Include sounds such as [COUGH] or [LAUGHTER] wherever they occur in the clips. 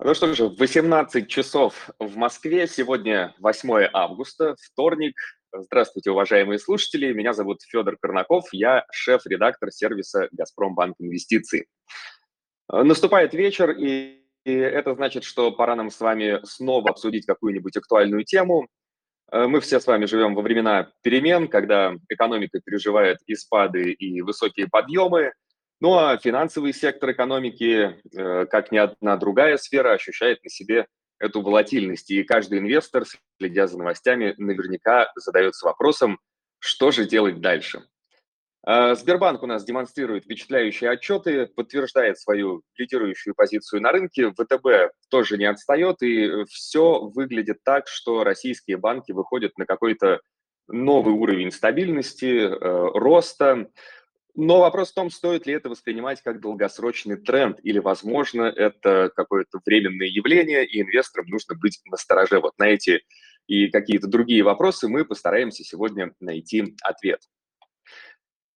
Ну что же, 18 часов в Москве. Сегодня 8 августа, вторник. Здравствуйте, уважаемые слушатели. Меня зовут Федор Корнаков. Я шеф-редактор сервиса «Газпромбанк Инвестиции». Наступает вечер, и это значит, что пора нам с вами снова обсудить какую-нибудь актуальную тему. Мы все с вами живем во времена перемен, когда экономика переживает и спады, и высокие подъемы – ну а финансовый сектор экономики, э, как ни одна другая сфера, ощущает на себе эту волатильность. И каждый инвестор, следя за новостями, наверняка задается вопросом, что же делать дальше. А, Сбербанк у нас демонстрирует впечатляющие отчеты, подтверждает свою лидирующую позицию на рынке, ВТБ тоже не отстает, и все выглядит так, что российские банки выходят на какой-то новый уровень стабильности, э, роста. Но вопрос в том, стоит ли это воспринимать как долгосрочный тренд, или, возможно, это какое-то временное явление, и инвесторам нужно быть настороже. Вот на эти и какие-то другие вопросы мы постараемся сегодня найти ответ.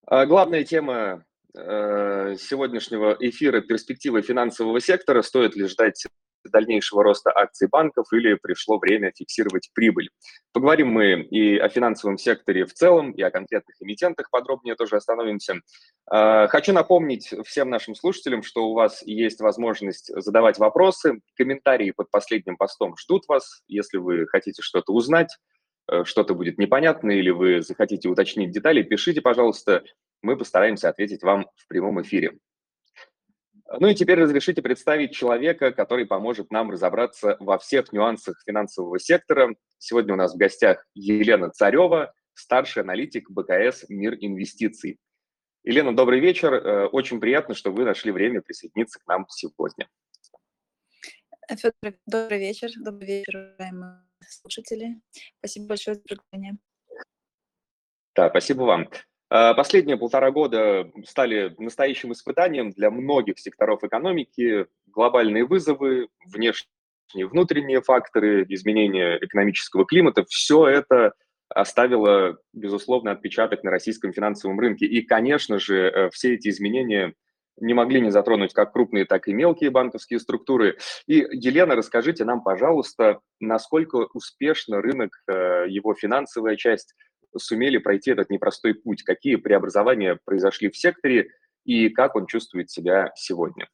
А главная тема э, сегодняшнего эфира – перспективы финансового сектора. Стоит ли ждать дальнейшего роста акций банков или пришло время фиксировать прибыль. Поговорим мы и о финансовом секторе в целом, и о конкретных эмитентах подробнее тоже остановимся. А, хочу напомнить всем нашим слушателям, что у вас есть возможность задавать вопросы. Комментарии под последним постом ждут вас. Если вы хотите что-то узнать, э, что-то будет непонятно или вы захотите уточнить детали, пишите, пожалуйста. Мы постараемся ответить вам в прямом эфире. Ну и теперь разрешите представить человека, который поможет нам разобраться во всех нюансах финансового сектора. Сегодня у нас в гостях Елена Царева, старший аналитик БКС «Мир инвестиций». Елена, добрый вечер. Э, очень приятно, что вы нашли время присоединиться к нам сегодня. Федор, добрый вечер. Добрый вечер, уважаемые слушатели. Спасибо большое за приглашение. Да, спасибо вам. А, последние полтора года стали настоящим испытанием для многих секторов экономики. Глобальные вызовы, внешние внутренние факторы, изменения экономического климата – все это оставило, безусловно, отпечаток на российском финансовом рынке. И, конечно же, э, все эти изменения не могли не затронуть как крупные, так и мелкие банковские структуры. И, Елена, расскажите нам, пожалуйста, насколько успешно рынок, э, его финансовая часть – сумели пройти этот непростой путь, какие преобразования произошли в секторе и как он чувствует себя сегодня.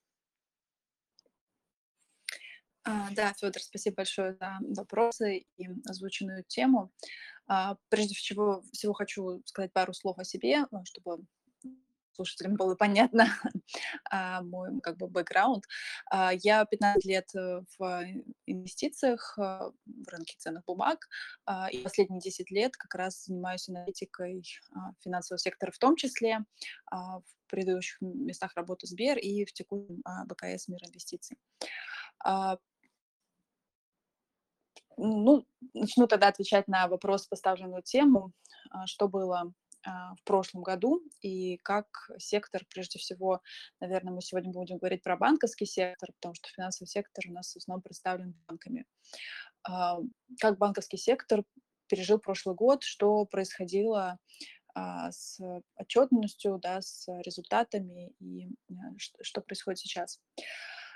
А, да, Федор, спасибо большое за вопросы и озвученную тему. А, прежде всего, всего хочу сказать пару слов о себе, чтобы слушателям было понятно [LAUGHS] а, мой как бы бэкграунд. А, я 15 лет э, в инвестициях, а, в рынке ценных бумаг, и последние 10 лет как раз занимаюсь аналитикой финансового сектора в том числе, в предыдущих местах работы Сбер и в текущем БКС «Мир инвестиций». Ну, начну тогда отвечать на вопрос, поставленную тему, что было в прошлом году и как сектор, прежде всего, наверное, мы сегодня будем говорить про банковский сектор, потому что финансовый сектор у нас в основном представлен банками. А, как банковский сектор пережил прошлый год, что происходило а, с отчетностью, да, с результатами и что происходит сейчас.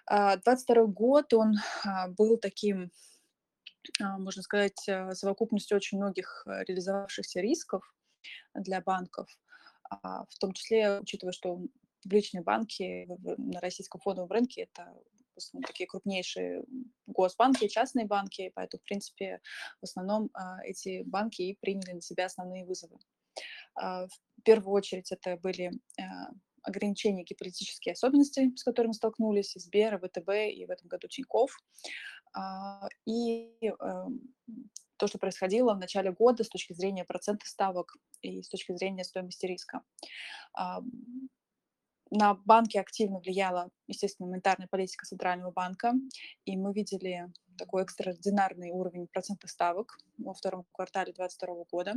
22 год, он был таким можно сказать, совокупностью очень многих реализовавшихся рисков, для банков, а, в том числе, учитывая, что публичные банки на российском фондовом рынке это в основном такие крупнейшие госбанки, частные банки, поэтому, в принципе, в основном а, эти банки и приняли на себя основные вызовы. А, в первую очередь это были ограничения геополитические особенности, с которыми столкнулись и Сбер, и ВТБ, и в этом году Тинькофф. И эм, то, что происходило в начале года с точки зрения процента ставок и с точки зрения стоимости риска. На банки активно влияла, естественно, монетарная политика Центрального банка, и мы видели такой экстраординарный уровень процентных ставок во втором квартале 2022 года.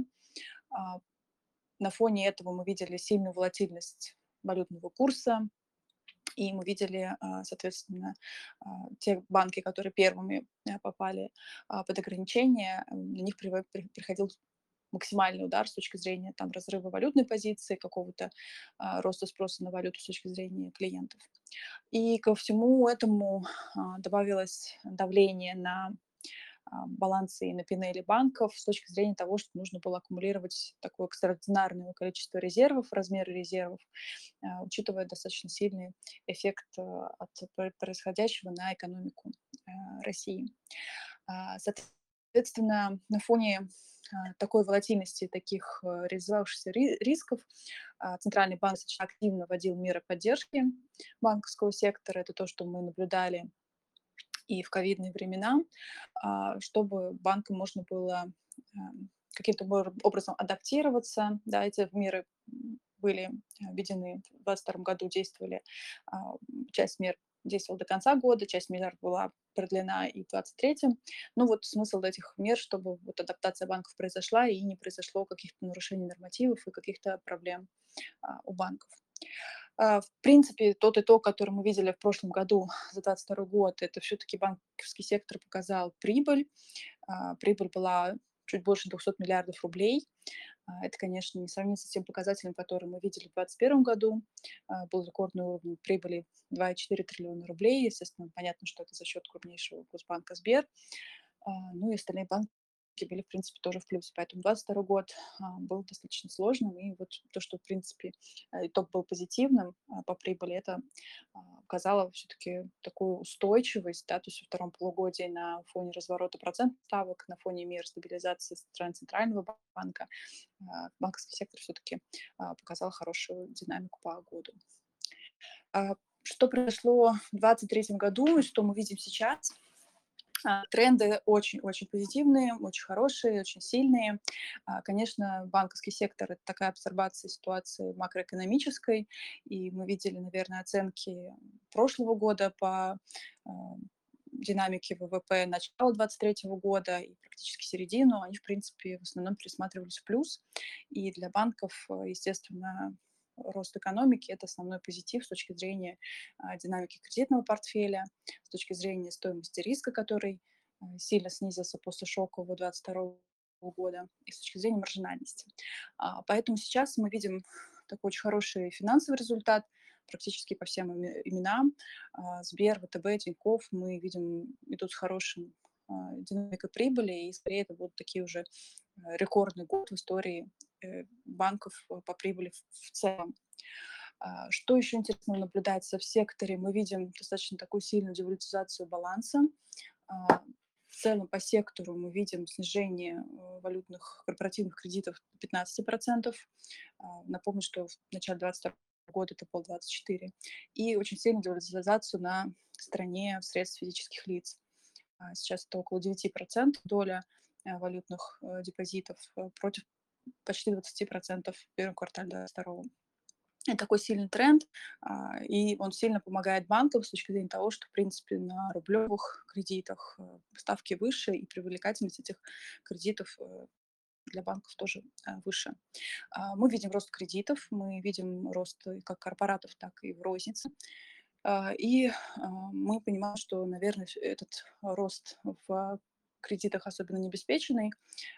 А, на фоне этого мы видели сильную волатильность валютного курса, и мы видели, а, соответственно, а, те банки, которые первыми э, попали а, под ограничения, на них приходил максимальный удар с точки зрения там разрыва валютной позиции, какого-то роста спроса на валюту с точки зрения клиентов. И ко всему этому добавилось давление на балансы и на пинели банков с точки зрения того, что нужно было аккумулировать такое экстраординарное количество резервов, размеры резервов, а, учитывая достаточно сильный эффект а, от происходящего на экономику России. Соответственно, на фоне такой волатильности, таких реализовавшихся рисков, Центральный банк достаточно активно вводил меры поддержки банковского сектора. Это то, что мы наблюдали и в ковидные времена, а, чтобы банкам можно было эм, каким-то образом адаптироваться. Да, эти меры были введены в 2022 году, действовали, а, часть мер действовала до конца года, часть мер была продлена и в 2023. Ну вот смысл этих мер, чтобы вот адаптация банков произошла и не произошло каких-то нарушений нормативов и каких-то проблем а, у банков. А, в принципе, тот итог, который мы видели в прошлом году [LAUGHS] за 2022 год, это все-таки банковский сектор показал прибыль. А, прибыль была чуть больше 200 миллиардов рублей. А, это, конечно, не сравнится с тем показателем, который мы видели в 2021 году. Был рекордный уровень прибыли 2,4 триллиона рублей. Естественно, понятно, что это за счет крупнейшего госбанка Сбер. Ну и остальные банки были, в принципе, тоже в плюсе. Поэтому 22 год а, был достаточно сложным, и вот то, что, в принципе, э, итог был позитивным а, по прибыли, это а, показало все-таки такую устойчивость, да, то есть во втором полугодии на фоне разворота процентных ставок, на фоне мер стабилизации со стороны Центрального банка, банковский сектор все-таки показал хорошую динамику по году. Что произошло в 2023 году и что мы видим сейчас – а, тренды очень-очень позитивные, очень хорошие, очень сильные. А, конечно, банковский сектор – это такая обсервация ситуации макроэкономической, и мы видели, наверное, оценки прошлого года по а, динамике ВВП начала 2023 года и практически середину, они, в принципе, в основном пересматривались в плюс. И для банков, естественно, рост экономики – это основной позитив с точки зрения а, динамики кредитного портфеля, с точки зрения стоимости риска, который а, сильно снизился после шокового 2022 года, и с точки зрения маржинальности. А, поэтому сейчас мы видим такой очень хороший финансовый результат практически по всем именам. Сбер, ВТБ, Тинькофф мы видим идут с хорошим динамикой прибыли, и скорее это будут такие уже рекордный год в истории Э, банков э, по прибыли в целом. А, что еще интересно наблюдается в секторе? Мы видим достаточно такую сильную девалютизацию баланса. А, в целом по сектору мы видим снижение э, валютных корпоративных кредитов 15%. А, напомню, что в начале 2022 года это пол 24. И очень сильную девалютизацию на стороне средств физических лиц. Сейчас это около 9% доля валютных депозитов против почти 20% в первом квартале 2022 это такой сильный тренд, а, и он сильно помогает банкам с точки зрения того, что, в принципе, на рублевых кредитах э, ставки выше, и привлекательность этих кредитов э, для банков тоже э, выше. А, мы видим рост кредитов, мы видим рост как корпоратов, так и в рознице. А, и мы понимаем, что, наверное, этот рост в кредитах, особенно необеспеченный,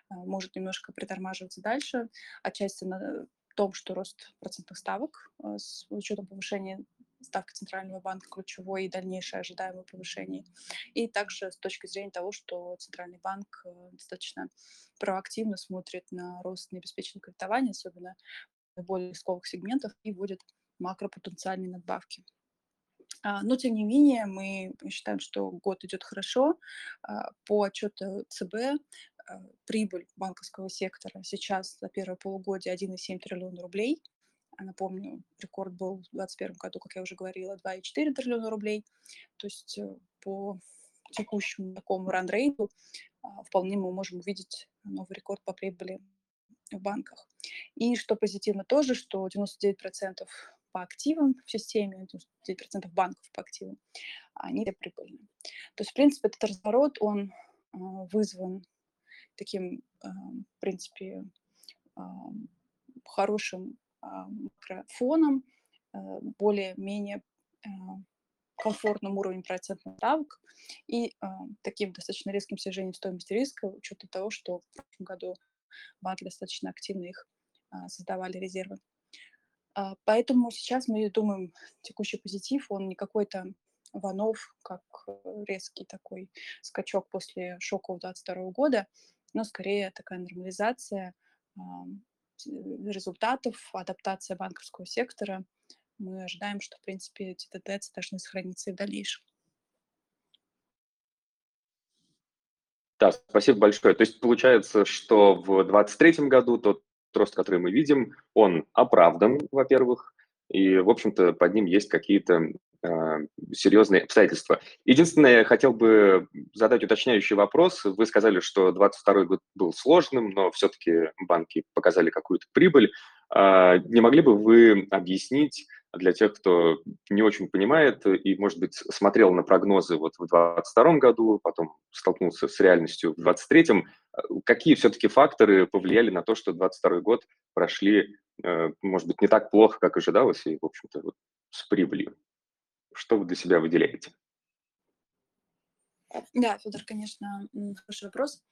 а, может немножко притормаживаться дальше, отчасти на том, что рост процентных ставок а, с учетом повышения ставки Центрального банка ключевой и дальнейшее ожидаемое повышение. И также с точки зрения того, что Центральный банк а, достаточно проактивно смотрит на рост необеспеченного кредитования, особенно более рисковых сегментах, и вводит макропотенциальные надбавки. А, но, тем не менее, мы считаем, что год идет хорошо. А, по отчету ЦБ а, прибыль банковского сектора сейчас за первое полугодие 1,7 триллиона рублей. Напомню, рекорд был в 2021 году, как я уже говорила, 2,4 триллиона рублей. То есть э, по текущему такому ранрейту вполне мы можем увидеть новый рекорд по прибыли в банках. И что позитивно тоже, что 99% по активам в системе, 9% банков по активам, они прибыльны. То есть, в принципе, этот разворот, он а, вызван таким, а, в принципе, а, хорошим фоном, более-менее комфортным уровнем процентных ставок и таким достаточно резким снижением стоимости риска, учетом того, что в прошлом году банки достаточно активно их создавали резервы. Поэтому сейчас мы думаем, текущий позитив, он не какой-то ванов, как резкий такой скачок после шока 2022 года, но скорее такая нормализация результатов, адаптация банковского сектора. Мы ожидаем, что, в принципе, эти тенденции должны сохраниться и в дальнейшем. Да, спасибо большое. То есть получается, что в 2023 году тот рост, который мы видим, он оправдан, во-первых, и, в общем-то, под ним есть какие-то э, серьезные обстоятельства. Единственное, хотел бы задать уточняющий вопрос. Вы сказали, что 2022 год был сложным, но все-таки банки показали какую-то прибыль. Э, не могли бы вы объяснить для тех, кто не очень понимает и, может быть, смотрел на прогнозы вот в 2022 году, потом столкнулся с реальностью в 2023, какие все-таки факторы повлияли на то, что 2022 год прошли, э, может быть, не так плохо, как ожидалось, и, в общем-то, вот с прибылью? Что вы для себя выделяете? Да, Федор, конечно, хороший вопрос.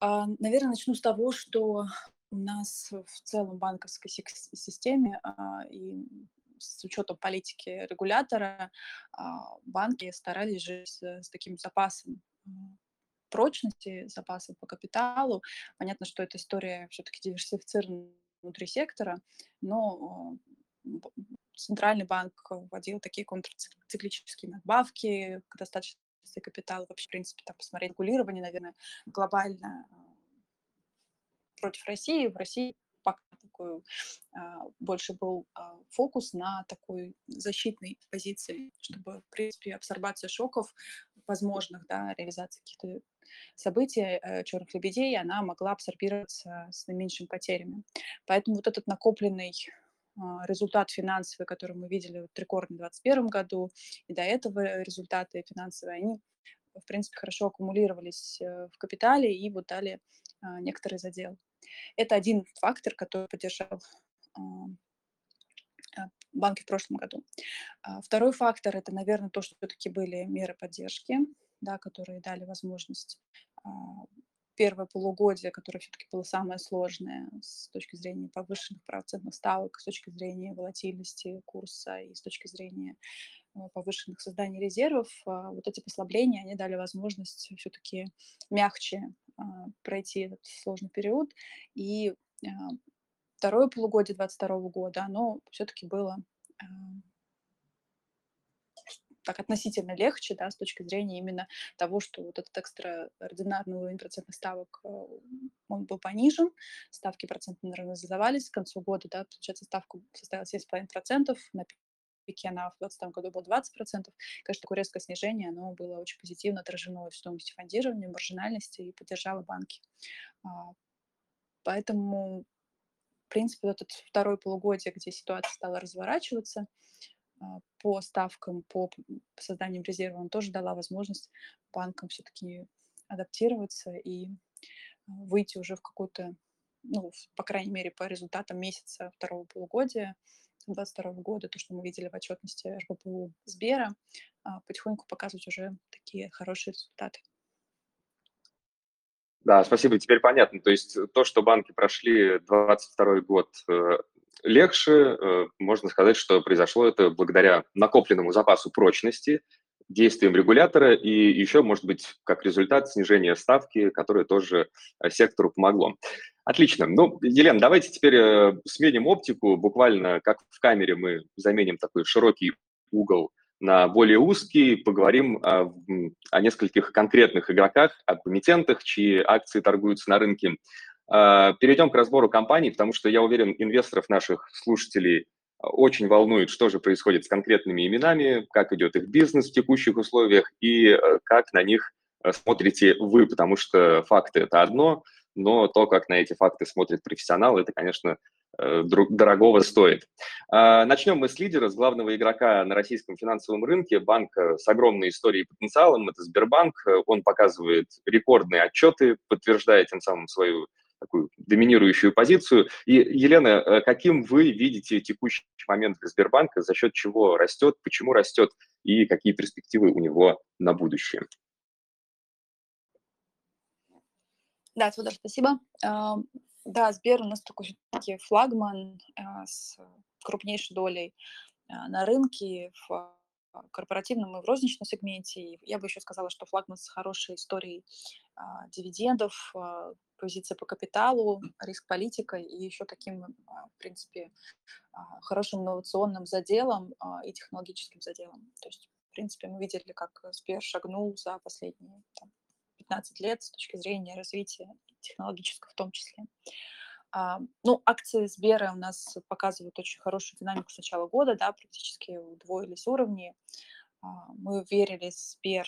А, Наверное, начну с того, что у нас в целом банковской системе а, и с учетом политики регулятора а, банки старались жить с, таким запасом прочности, запасом по капиталу. Понятно, что эта история все-таки диверсифицирована внутри сектора, но Центральный банк вводил такие контрциклические надбавки к достаточности капитала. Вообще, в принципе, там посмотреть регулирование, наверное, глобально а, против России. В России такой а, больше был а, фокус на такой защитной позиции, чтобы, в принципе, абсорбация шоков возможных, да, реализации каких-то событий э, черных лебедей, она могла абсорбироваться с наименьшими потерями. Поэтому вот этот накопленный а, результат финансовый, который мы видели в 2021 году, и до этого результаты финансовые, они, в принципе, хорошо аккумулировались э, в капитале и вот дали а, некоторый задел. Это один фактор, который поддержал а, банки в прошлом году. Второй фактор – это, наверное, то, что все-таки были меры поддержки, да, которые дали возможность первое полугодие, которое все-таки было самое сложное с точки зрения повышенных процентных ставок, с точки зрения волатильности курса и с точки зрения повышенных созданий резервов, а, вот эти послабления, они дали возможность все-таки мягче а, пройти этот сложный период. И а, второе полугодие 2022 года, оно все-таки было так относительно легче, да, с точки зрения именно того, что вот этот экстраординарный уровень процентных ставок, э, он был понижен, ставки процентно нормализовались, к концу года, да, получается, ставка составила 7,5%, на пике она в 2020 году была 20%. Конечно, такое резкое снижение, оно было очень позитивно отражено в стоимости фондирования, маржинальности и поддержало банки. А, поэтому, в принципе, вот это второе полугодие, где ситуация стала разворачиваться, а, по ставкам, по созданию резерва, он тоже дала возможность банкам все-таки адаптироваться и а, выйти уже в какую-то, ну, по крайней мере, по результатам месяца второго полугодия 2022 года, то, что мы видели в отчетности РБПУ Сбера, а, потихоньку показывать уже такие хорошие результаты. Да, спасибо, теперь понятно. То есть то, что банки прошли 22 год э, легче. Э, можно сказать, что произошло это благодаря накопленному запасу прочности, действиям регулятора и еще, может быть, как результат снижения ставки, которое тоже э, сектору помогло. Отлично. Ну, Елена, давайте теперь э, сменим оптику. Буквально как в камере мы заменим такой широкий угол на более узкий, поговорим о, о нескольких конкретных игроках, о комитентах, чьи акции торгуются на рынке. А, перейдем к разбору компаний, потому что я уверен, инвесторов наших слушателей а, очень волнует, что же происходит с конкретными именами, как идет их бизнес в текущих условиях и э, как на них э, смотрите вы, потому что факты – это одно, но то, как на эти факты смотрит профессионал, это, конечно, э, дорогого стоит. А, начнем мы с лидера, с главного игрока на российском финансовом рынке, банка с огромной историей и потенциалом, это Сбербанк. Он показывает рекордные отчеты, подтверждая тем самым свою такую доминирующую позицию. И, Елена, э, каким вы видите текущий момент для Сбербанка, за счет чего растет, почему растет и какие перспективы у него на будущее? Да, Федор, спасибо. Да, Сбер у нас такой флагман с крупнейшей долей на рынке в корпоративном и в розничном сегменте. я бы еще сказала, что флагман с хорошей историей дивидендов, позиция по капиталу, риск политика и еще таким, в принципе, хорошим инновационным заделом и технологическим заделом. То есть, в принципе, мы видели, как Сбер шагнул за последние там, 15 лет с точки зрения развития технологического в том числе. А, ну, акции Сбера у нас показывают очень хорошую динамику с начала года, да, практически удвоились уровни. А, мы верили в Сбер,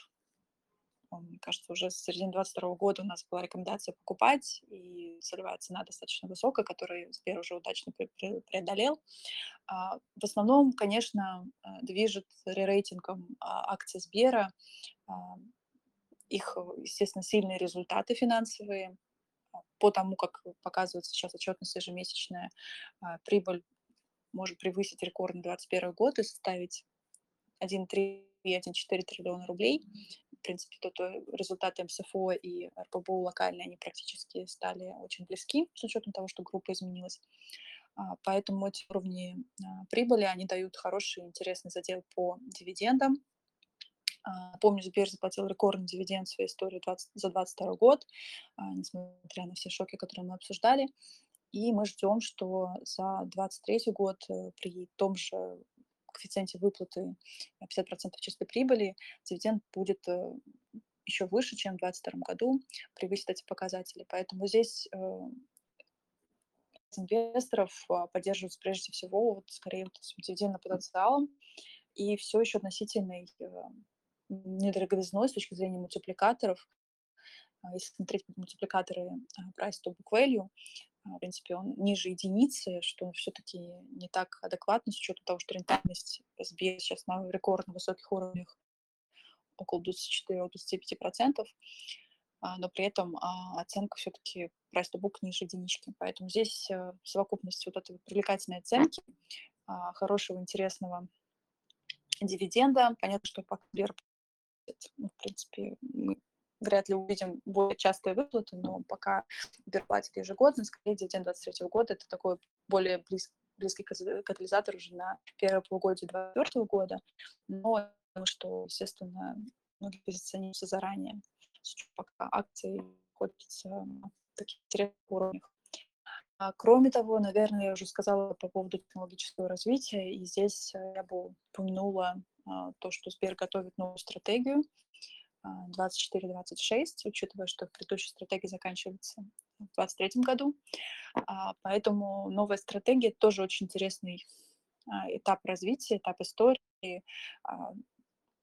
мне кажется, уже с середины 2022 года у нас была рекомендация покупать, и целевая цена достаточно высокая, которую Сбер уже удачно преодолел. А, в основном, конечно, движет ререйтингом акции Сбера их, естественно, сильные результаты финансовые, а, по тому, как показывает сейчас отчетность ежемесячная, а, прибыль может превысить рекордный 2021 год и составить 1,3-1,4 триллиона рублей. В принципе, тут э, результаты МСФО и РПБУ локальные, они практически стали очень близки, с учетом того, что группа изменилась. А, поэтому эти уровни прибыли, они дают хороший, интересный задел по дивидендам, помню, Сбер заплатил рекордный дивиденд в своей истории 20, за 2022 год, а, несмотря на все шоки, которые мы обсуждали. И мы ждем, что за 2023 год э, при том же коэффициенте выплаты 50% чистой прибыли дивиденд будет э, еще выше, чем в 2022 году, превысит эти показатели. Поэтому здесь э, инвесторов поддерживается прежде всего вот, скорее вот дивидендным потенциалом и все еще относительной недороговизной с точки зрения мультипликаторов. А, если смотреть мультипликаторы а, price to book value, а, в принципе, он ниже единицы, что все-таки не так адекватно с учетом того, что рентабельность SBA сейчас на рекордно высоких уровнях около 24-25%, но при этом оценка все-таки price to book ниже единички. Поэтому здесь э, совокупность вот этой привлекательной оценки, хорошего, интересного дивиденда. Понятно, что ну, в принципе, мы вряд ли увидим более частые выплаты, но пока Сбер платит ежегодно, скорее дивиденд 2023 года, это такой более близкий близкий катализатор уже на первое полугодие 2024 года, но думаю, что, естественно, многие позиционируются заранее, пока акции находятся на таких интересных уровнях. А, кроме того, наверное, я уже сказала по поводу технологического развития, и здесь э, я бы упомянула то, что Сбер готовит новую стратегию 24-26, а, учитывая, что предыдущая стратегия заканчивается в 2023 году. А, поэтому новая стратегия тоже очень интересный этап развития, этап истории.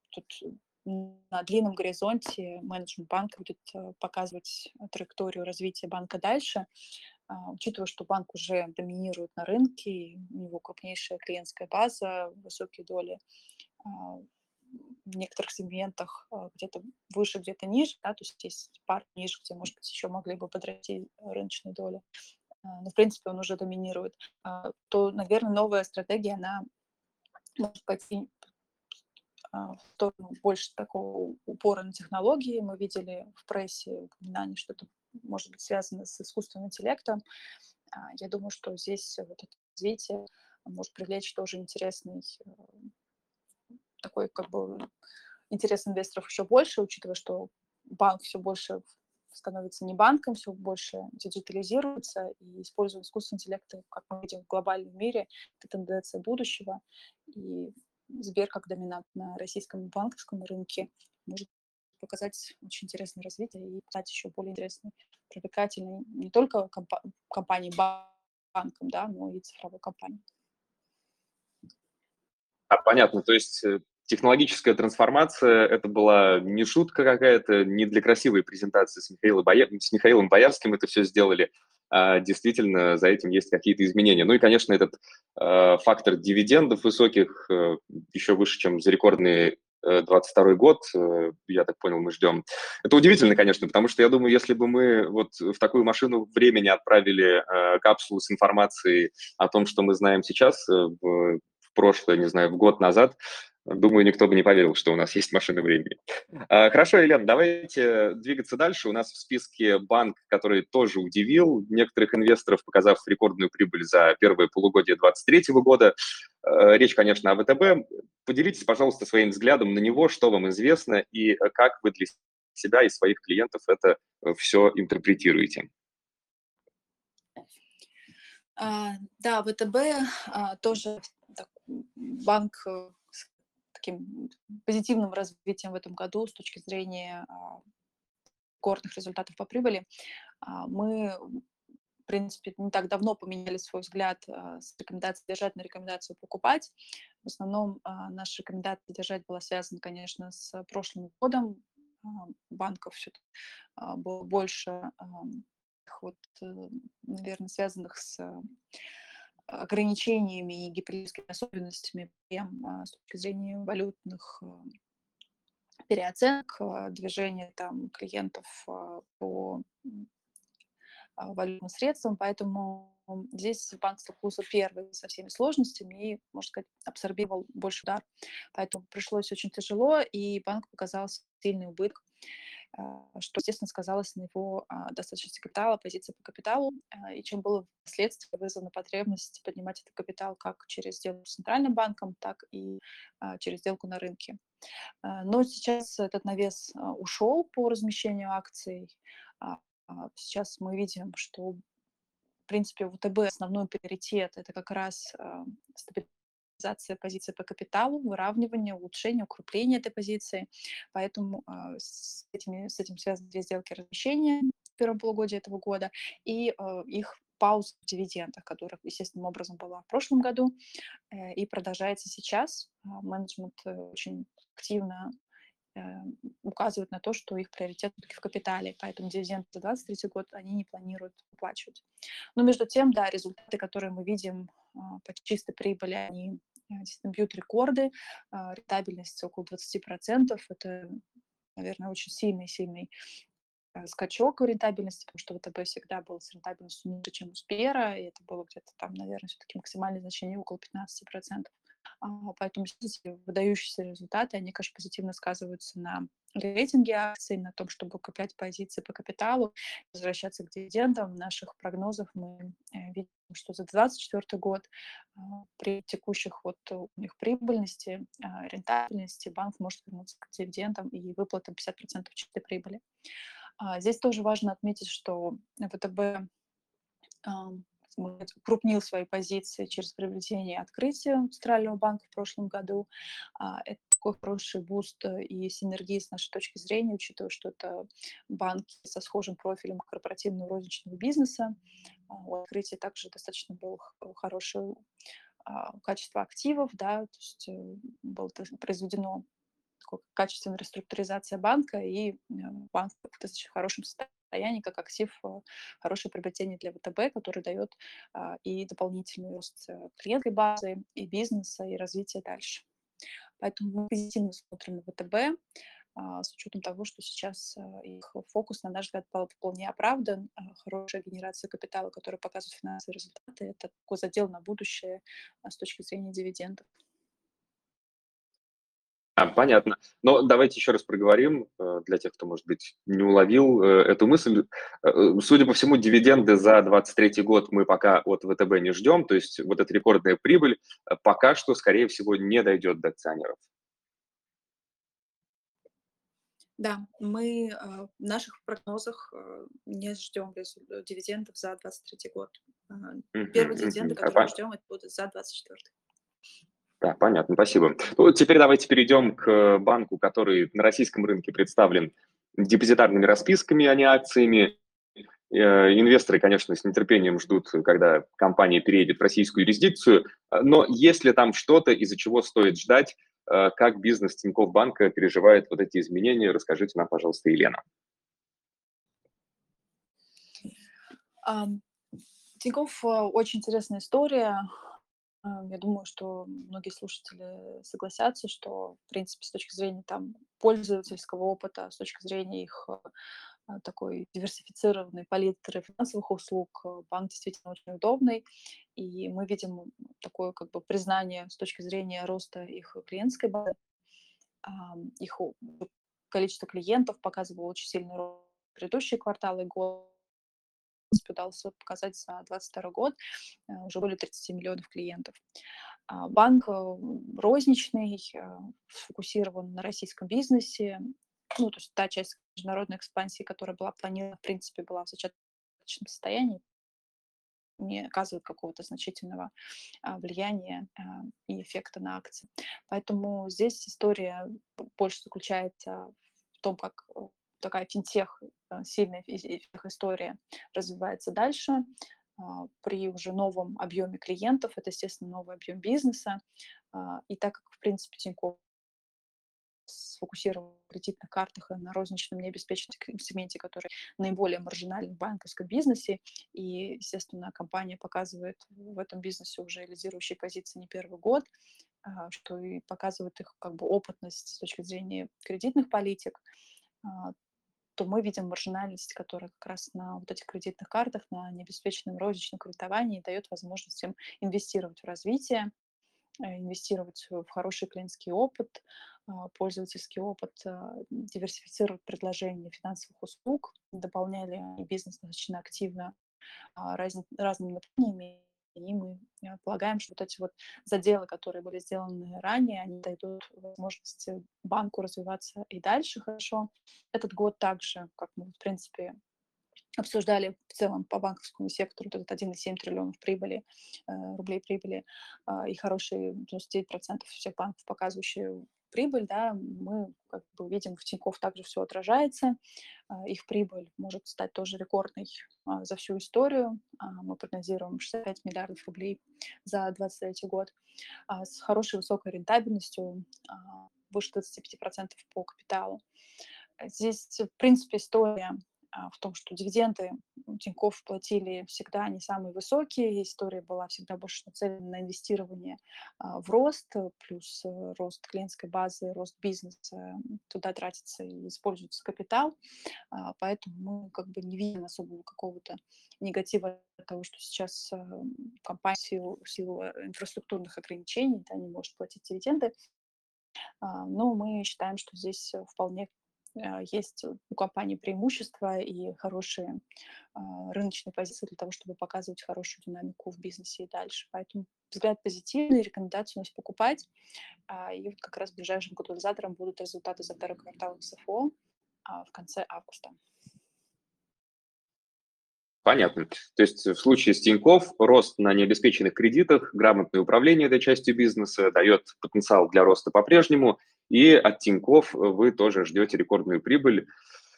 Тут на длинном горизонте менеджмент банка будет показывать траекторию развития банка дальше, учитывая, что банк уже доминирует на рынке, у него крупнейшая клиентская база, высокие доли а, в некоторых сегментах а, где-то выше, где-то ниже, да, то есть есть пар ниже, где, может быть, еще могли бы подрасти рыночные доли, а, но, в принципе, он уже доминирует, то, наверное, новая стратегия, она может пойти в сторону больше такого упора на технологии. Мы видели в прессе упоминание, что это может быть связано с искусственным интеллектом. Я думаю, что здесь вот это развитие может привлечь тоже интересный такой как бы интерес инвесторов еще больше, учитывая, что банк все больше становится не банком, все больше диджитализируется и использует искусственный интеллект, как мы видим в глобальном мире, это тенденция будущего. И Сбер, как доминант на российском банковском рынке, может показать очень интересное развитие и стать еще более интересной, привлекательной не только компа- компании банком, да, но и цифровой компанией. А, понятно, то есть э, технологическая трансформация – это была не шутка какая-то, не для красивой презентации с, Михаилом Боя... с Михаилом Боярским это все сделали, а действительно за этим есть какие-то изменения. Ну и, конечно, этот э, фактор дивидендов высоких э, еще выше, чем за рекордные 22 э, год, э, я так понял, мы ждем. Это удивительно, конечно, потому что я думаю, если бы мы вот в такую машину времени отправили э, капсулу с информацией о том, что мы знаем сейчас, в прошлое, не знаю, в год назад, Думаю, никто бы не поверил, что у нас есть машина времени. А, хорошо, Елена, давайте двигаться дальше. У нас в списке банк, который тоже удивил некоторых инвесторов, показав рекордную прибыль за первое полугодие 2023 года. А, речь, конечно, о ВТБ. Поделитесь, пожалуйста, своим взглядом на него, что вам известно и как вы для себя и своих клиентов это все интерпретируете. А, да, ВТБ а, тоже банк э, таким позитивным развитием в этом году с точки зрения а, горных результатов по прибыли. А, мы, в принципе, не так давно поменяли свой взгляд а, с рекомендации держать на рекомендацию покупать. В основном а, наша рекомендация держать была связана, конечно, с прошлым годом. А, банков все а, было больше а, вот, э, наверное, связанных с ограничениями и гиперическими особенностями прям а, с точки зрения валютных э, переоценок движения там клиентов по валютным средствам, поэтому здесь банк столкнулся первый со всеми сложностями и, можно сказать, абсорбировал больше удар. Поэтому пришлось очень тяжело, и банк показал сильный убыток. А, что, естественно, сказалось на его а, достаточности капитала, позиции по капиталу, а, и чем было впоследствии вызвана потребность поднимать этот капитал как через сделку с центральным банком, так и через сделку на рынке. Но сейчас этот навес ушел по размещению акций. Сейчас мы видим, что в принципе, ВТБ основной приоритет– это как раз стабилизация позиции по капиталу, выравнивание, улучшение, укрепление этой позиции. Поэтому э, с, этими, с этим связаны две сделки размещения в первом полугодии этого года и э, их пауза в дивидендах, которая естественным образом была в прошлом году э, и продолжается сейчас. Э, менеджмент э, очень активно э, указывают на то, что их приоритет в капитале, поэтому дивиденды за 2023 год они не планируют выплачивать. Но между тем, да, результаты, которые мы видим а, по чистой прибыли, они а, действительно бьют рекорды, а, рентабельность около 20%, это, наверное, очень сильный-сильный скачок в рентабельности, потому что ВТБ всегда был с рентабельностью ниже, чем у Сбера, и это было где-то там, наверное, все-таки максимальное значение около 15%. А, поэтому эти выдающиеся результаты, они, конечно, позитивно сказываются на рейтинге акций, на том, чтобы укреплять позиции по капиталу, возвращаться к дивидендам. В наших прогнозах мы э, видим, что за 2024 год а, при текущих вот у них прибыльности, а, рентабельности банк может вернуться к дивидендам и выплатам 50% чистой прибыли. Здесь тоже важно отметить, что ВТБ укрупнил свои позиции через приобретение Открытия у Центрального банка в прошлом году. А, это такой хороший boost э, и синергии с нашей точки зрения, учитывая, что это банки со схожим профилем корпоративного розничного бизнеса. А, у Открытия также достаточно было хорошее а, качество активов, да, то есть э, было произведено качественная реструктуризация банка, и э, банк в достаточно хорошем состоянии состоянии, как актив э, хорошее приобретение для ВТБ, который дает а, и дополнительный рост э, клиентской базы, и бизнеса, и развитие дальше. Поэтому мы позитивно смотрим на ВТБ, а, с учетом того, что сейчас э, их фокус, на наш взгляд, вполне оправдан. Хорошая генерация капитала, которая показывает финансовые результаты, это такой задел на будущее а, с точки зрения дивидендов. А, понятно. Но давайте еще раз проговорим э, для тех, кто, может быть, не уловил э, эту мысль. Э, судя по всему, дивиденды за 2023 год мы пока от ВТБ не ждем, то есть вот эта рекордная прибыль пока что, скорее всего, не дойдет до акционеров. Да, мы в наших прогнозах не ждем дивидендов за 2023 год. Первые дивиденды, которые мы ждем, это будут за 2024. Да, понятно, спасибо. Ну, теперь давайте перейдем к банку, который на российском рынке представлен депозитарными расписками, а не акциями. Э, инвесторы, конечно, с нетерпением ждут, когда компания переедет в российскую юрисдикцию, но есть ли там что-то, из-за чего стоит ждать, э, как бизнес Тинькофф банка переживает вот эти изменения, расскажите нам, пожалуйста, Елена. Тинькофф э, очень интересная история. Я думаю, что многие слушатели согласятся, что, в принципе, с точки зрения там пользовательского опыта, с точки зрения их а, такой диверсифицированной палитры финансовых услуг, э, банк действительно очень удобный, и мы видим такое как бы признание с точки зрения роста их клиентской базы, их количество клиентов показывало очень сильный рост предыдущие кварталы года, удался показать за 2022 год э, уже более 30 миллионов клиентов. А, банк э, розничный, сфокусирован на российском бизнесе, ну, то есть та часть международной экспансии, которая была планирована, в принципе, была в зачаточном состоянии, не оказывает какого-то значительного а, влияния и эффекта на акции. Поэтому здесь история больше заключается в том, как э, такая финтех, э, сильная история развивается дальше, а, при уже новом объеме клиентов, это, естественно, новый объем бизнеса. И так как, в принципе, Тинькофф сфокусирован на картах и на розничном необеспеченном сегменте, который наиболее маржинальный в банковском бизнесе. И, естественно, компания показывает в этом бизнесе уже лидирующие позиции не первый год, а, что и показывает их как бы опытность с точки зрения кредитных политик, а, то мы видим маржинальность, которая как раз на вот этих кредитных картах, на необеспеченном розничном кредитовании дает возможность им инвестировать в развитие, э, инвестировать в хороший клиентский опыт, а, пользовательский опыт, а, диверсифицировать предложения финансовых услуг, дополняли бизнес достаточно активно а, раз, разными направлениями, и мы полагаем, что вот эти вот заделы, которые были сделаны ранее, они дадут возможности банку развиваться и дальше хорошо. Этот год также, как мы, в принципе, обсуждали в целом по банковскому сектору этот 1,7 триллионов прибыли, э, рублей прибыли и хорошие 99% всех банков, показывающие прибыль, да, мы как бы видим, в Тинькофф также все отражается. А, их прибыль может стать тоже рекордной а, за всю историю. А, мы прогнозируем 65 миллиардов рублей за 2023 год с хорошей высокой рентабельностью, выше 25% по капиталу. Здесь, в принципе, история в том, что дивиденды Тинькофф платили всегда не самые высокие, история была всегда больше нацелена на инвестирование а, в рост, плюс э, рост клиентской базы, рост бизнеса, туда тратится и используется капитал, а, поэтому мы как бы не видим особого какого-то негатива от того, что сейчас э, компания в силу, в силу э, инфраструктурных ограничений да, не может платить дивиденды, но мы считаем, что здесь вполне а, есть у компании преимущества и хорошие а, рыночные позиции для того, чтобы показывать хорошую динамику в бизнесе и дальше. Поэтому взгляд позитивный, рекомендация у нас покупать. А, и вот как раз ближайшим катализатором будут результаты за второй квартал СФО в конце августа. Понятно. То есть в случае с Тинькофф рост на необеспеченных кредитах, грамотное управление этой частью бизнеса дает потенциал для роста по-прежнему, и от Тинькофф вы тоже ждете рекордную прибыль.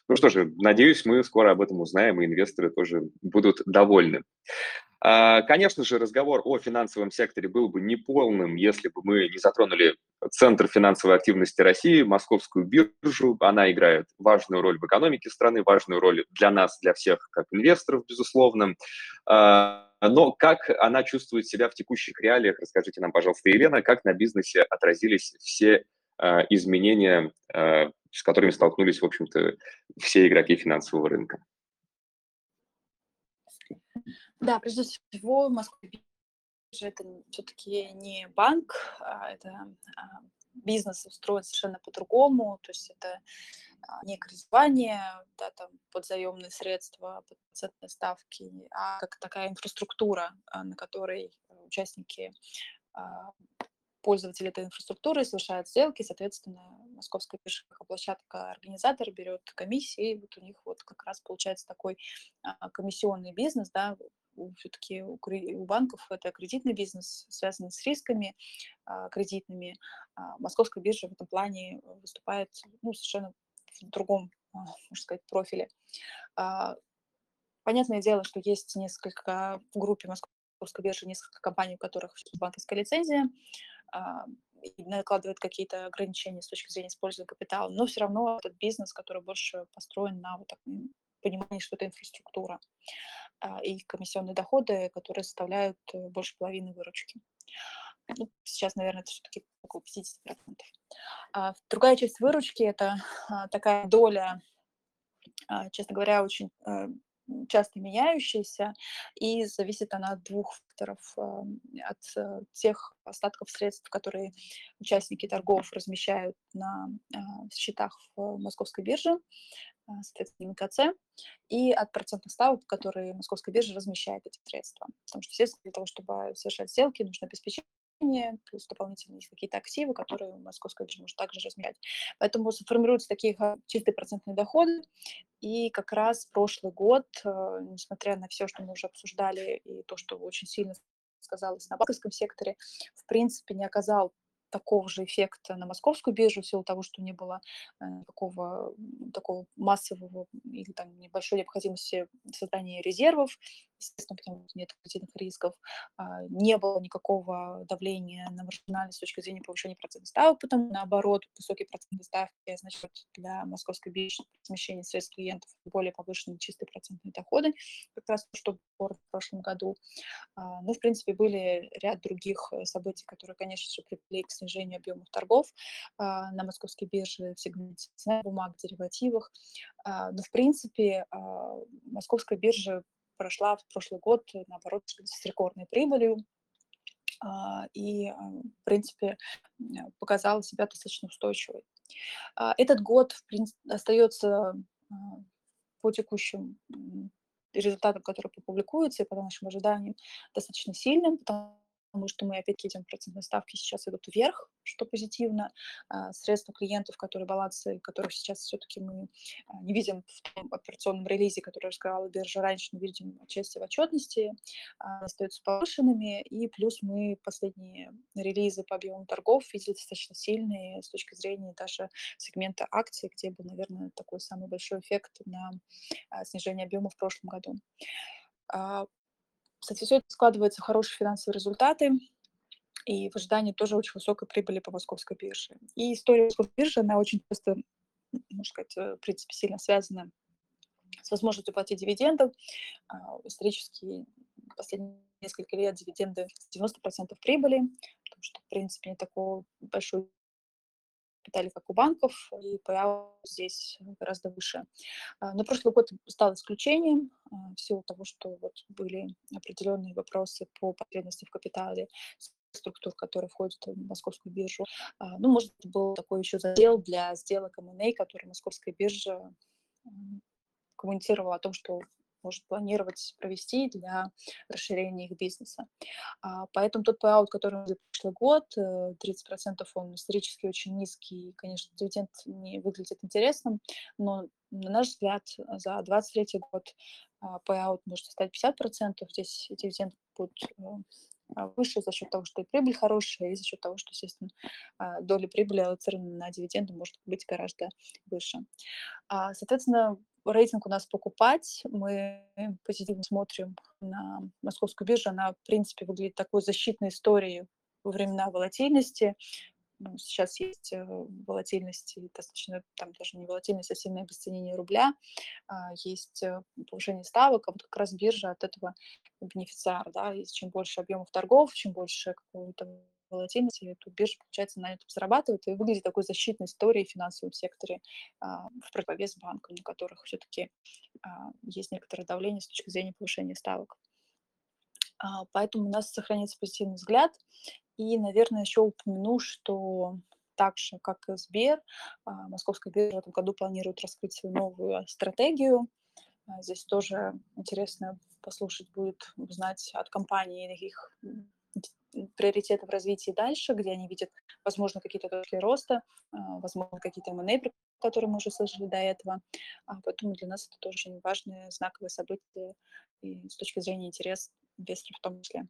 Ну что же, надеюсь, мы скоро об этом узнаем, и инвесторы тоже будут довольны. А, конечно же, разговор о финансовом секторе был бы неполным, если бы мы не затронули Центр финансовой активности России, Московскую биржу. Она играет важную роль в экономике страны, важную роль для нас, для всех, как инвесторов, безусловно. А, но как она чувствует себя в текущих реалиях, расскажите нам, пожалуйста, Елена, как на бизнесе отразились все изменения, с которыми столкнулись, в общем-то, все игроки финансового рынка? Да, прежде всего, Москва биржа это все-таки не банк, а это а, бизнес устроен совершенно по-другому, то есть это а, не кредитование, да, там, под заемные средства, процентные ставки, а как такая инфраструктура, на которой участники пользователи этой инфраструктуры совершают сделки, соответственно, Московская биржа как площадка организатор берет комиссии, и вот у них вот как раз получается такой комиссионный бизнес, да, все-таки у, у банков это кредитный бизнес, связанный с рисками а, кредитными. А, Московская биржа в этом плане выступает ну, совершенно в другом, а, можно сказать, профиле. А, понятное дело, что есть несколько в группе Московской биржи несколько компаний, у которых банковская лицензия, а, накладывает какие-то ограничения с точки зрения использования капитала, но все равно этот бизнес, который больше построен на вот таком понимание, что это инфраструктура и комиссионные доходы, которые составляют больше половины выручки. Ну, сейчас, наверное, это все-таки около 50%. А другая часть выручки – это такая доля, честно говоря, очень часто меняющаяся, и зависит она от двух факторов. От э, тех остатков средств, которые участники торгов размещают на а, счетах в Московской бирже, а, соответственно, МКЦ, и от процентных ставок, которые Московская биржа размещает эти средства. Потому что, естественно, для того, чтобы совершать сделки, нужно обеспечить плюс дополнительно есть какие-то активы, которые московская биржа может также размещать. Поэтому формируются такие чистые процентные доходы. И как раз прошлый год, э, несмотря на все, что мы уже обсуждали, и то, что очень сильно сказалось на банковском секторе, в принципе, не оказал такого же эффекта на московскую биржу в силу того, что не было э, какого такого массового или там небольшой необходимости создания резервов, естественно, потому что нет кредитных рисков, а, не было никакого давления на маржинальность с точки зрения повышения процентных ставок, потому наоборот, высокие процентные ставки значит для московской биржи размещение средств клиентов более повышенные чистые процентные доходы, как раз то, что было в прошлом году. А, ну, в принципе, были ряд других э, событий, которые, конечно же, привели к снижению объемов торгов а, на московской бирже в сегменте бумаг, деривативах. Но, в принципе, московская биржа прошла в прошлый год, э, наоборот, с рекордной прибылью, а, и, а, в принципе, показала себя достаточно устойчивой. А, этот год, в принципе, остается по текущим результатам, которые публикуются, и по нашим ожиданиям, достаточно сильным, потому потому что мы опять видим процентные ставки сейчас идут вверх, что позитивно. А, средства клиентов, которые балансы, которых сейчас все-таки мы а, не видим в том операционном релизе, который раскрывала биржа раньше, не видим отчасти в отчетности, а, остаются повышенными. И плюс мы последние релизы по объему торгов видели достаточно сильные с точки зрения даже сегмента акций, где был, наверное, такой самый большой эффект на снижение объема в прошлом году. Кстати, все это складывается в хорошие финансовые результаты, и в ожидании тоже очень высокой прибыли по московской бирже. И история московской биржи, она очень часто, можно сказать, э, в принципе, сильно связана с возможностью платить дивиденды. А, исторически последние несколько лет дивиденды 90% прибыли, потому что, в принципе, не такой большой капитале, как у банков, и payout здесь гораздо выше. А, но прошлый год стал исключением а, в силу того, что вот были определенные вопросы по потребности в капитале структур, которые входят в московскую биржу. А, ну, может, был такой еще задел для сделок M&A, который московская биржа коммуницировала о том, что может планировать провести для расширения их бизнеса. А, поэтому тот payout, который мы прошлый год, 30% э, он исторически очень низкий, конечно, дивиденд не выглядит интересным, но на наш взгляд, за 2023 год а, payout может стать 50%, здесь дивиденд будет э, выше за счет того, что и прибыль хорошая, и за счет того, что, естественно, доля прибыли аллоцирована на дивиденды может быть гораздо выше. Соответственно, рейтинг у нас покупать. Мы позитивно смотрим на московскую биржу. Она, в принципе, выглядит такой защитной историей во времена волатильности. Ну, сейчас есть э, волатильность, достаточно, там даже не волатильность, а сильное обесценение рубля, а, есть э, повышение ставок, а вот как раз биржа от этого бенефициар, да, и чем больше объемов торгов, чем больше какого-то волатильности, эту биржа, получается, на этом зарабатывает и выглядит такой защитной историей в финансовом секторе а, в противовес банкам, у которых все-таки а, есть некоторое давление с точки зрения повышения ставок. Поэтому у нас сохраняется позитивный взгляд. И, наверное, еще упомяну, что так же, как и Сбер, а, Московская биржа в этом году планирует раскрыть свою новую стратегию. А, здесь тоже интересно послушать будет, узнать от компании их приоритеты в развитии дальше, где они видят, возможно, какие-то точки роста, а, возможно, какие-то M&A, которые мы уже слышали до этого. А, поэтому для нас это тоже очень важное знаковое событие и с точки зрения интереса инвесторов в том числе.